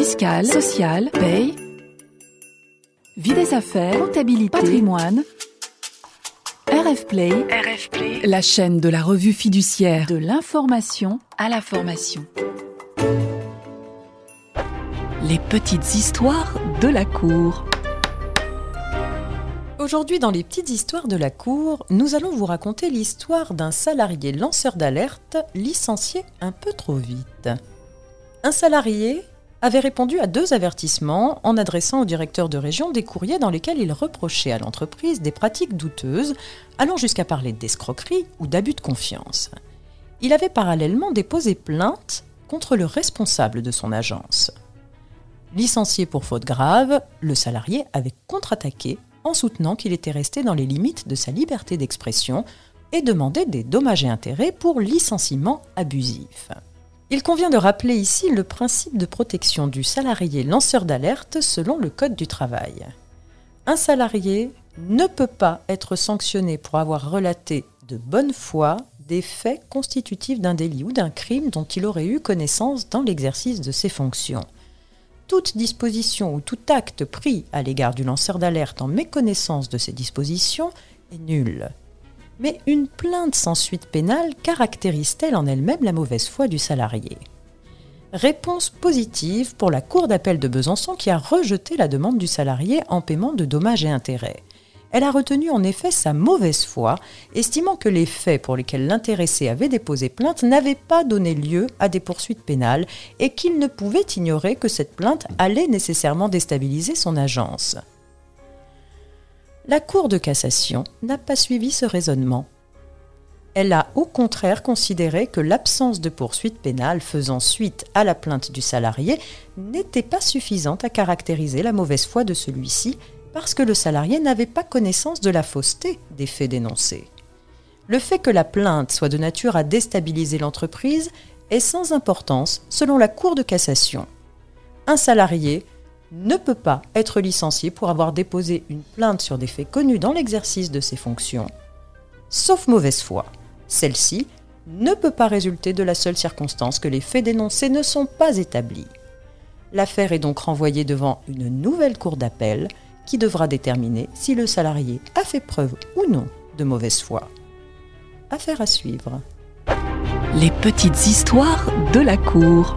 fiscale, sociale, paye, vie des affaires, comptabilité, patrimoine. RF Play, RF Play, la chaîne de la revue fiduciaire de l'information à la formation. Les petites histoires de la cour. Aujourd'hui, dans les petites histoires de la cour, nous allons vous raconter l'histoire d'un salarié lanceur d'alerte licencié un peu trop vite. Un salarié avait répondu à deux avertissements en adressant au directeur de région des courriers dans lesquels il reprochait à l'entreprise des pratiques douteuses, allant jusqu'à parler d'escroquerie ou d'abus de confiance. Il avait parallèlement déposé plainte contre le responsable de son agence. Licencié pour faute grave, le salarié avait contre-attaqué en soutenant qu'il était resté dans les limites de sa liberté d'expression et demandait des dommages et intérêts pour licenciement abusif. Il convient de rappeler ici le principe de protection du salarié lanceur d'alerte selon le Code du travail. Un salarié ne peut pas être sanctionné pour avoir relaté de bonne foi des faits constitutifs d'un délit ou d'un crime dont il aurait eu connaissance dans l'exercice de ses fonctions. Toute disposition ou tout acte pris à l'égard du lanceur d'alerte en méconnaissance de ces dispositions est nul mais une plainte sans suite pénale caractérise-t-elle en elle-même la mauvaise foi du salarié? Réponse positive pour la Cour d'appel de Besançon qui a rejeté la demande du salarié en paiement de dommages et intérêts. Elle a retenu en effet sa mauvaise foi, estimant que les faits pour lesquels l'intéressé avait déposé plainte n'avaient pas donné lieu à des poursuites pénales et qu'il ne pouvait ignorer que cette plainte allait nécessairement déstabiliser son agence. La Cour de cassation n'a pas suivi ce raisonnement. Elle a au contraire considéré que l'absence de poursuite pénale faisant suite à la plainte du salarié n'était pas suffisante à caractériser la mauvaise foi de celui-ci parce que le salarié n'avait pas connaissance de la fausseté des faits dénoncés. Le fait que la plainte soit de nature à déstabiliser l'entreprise est sans importance selon la Cour de cassation. Un salarié ne peut pas être licencié pour avoir déposé une plainte sur des faits connus dans l'exercice de ses fonctions, sauf mauvaise foi. Celle-ci ne peut pas résulter de la seule circonstance que les faits dénoncés ne sont pas établis. L'affaire est donc renvoyée devant une nouvelle cour d'appel qui devra déterminer si le salarié a fait preuve ou non de mauvaise foi. Affaire à suivre. Les petites histoires de la cour.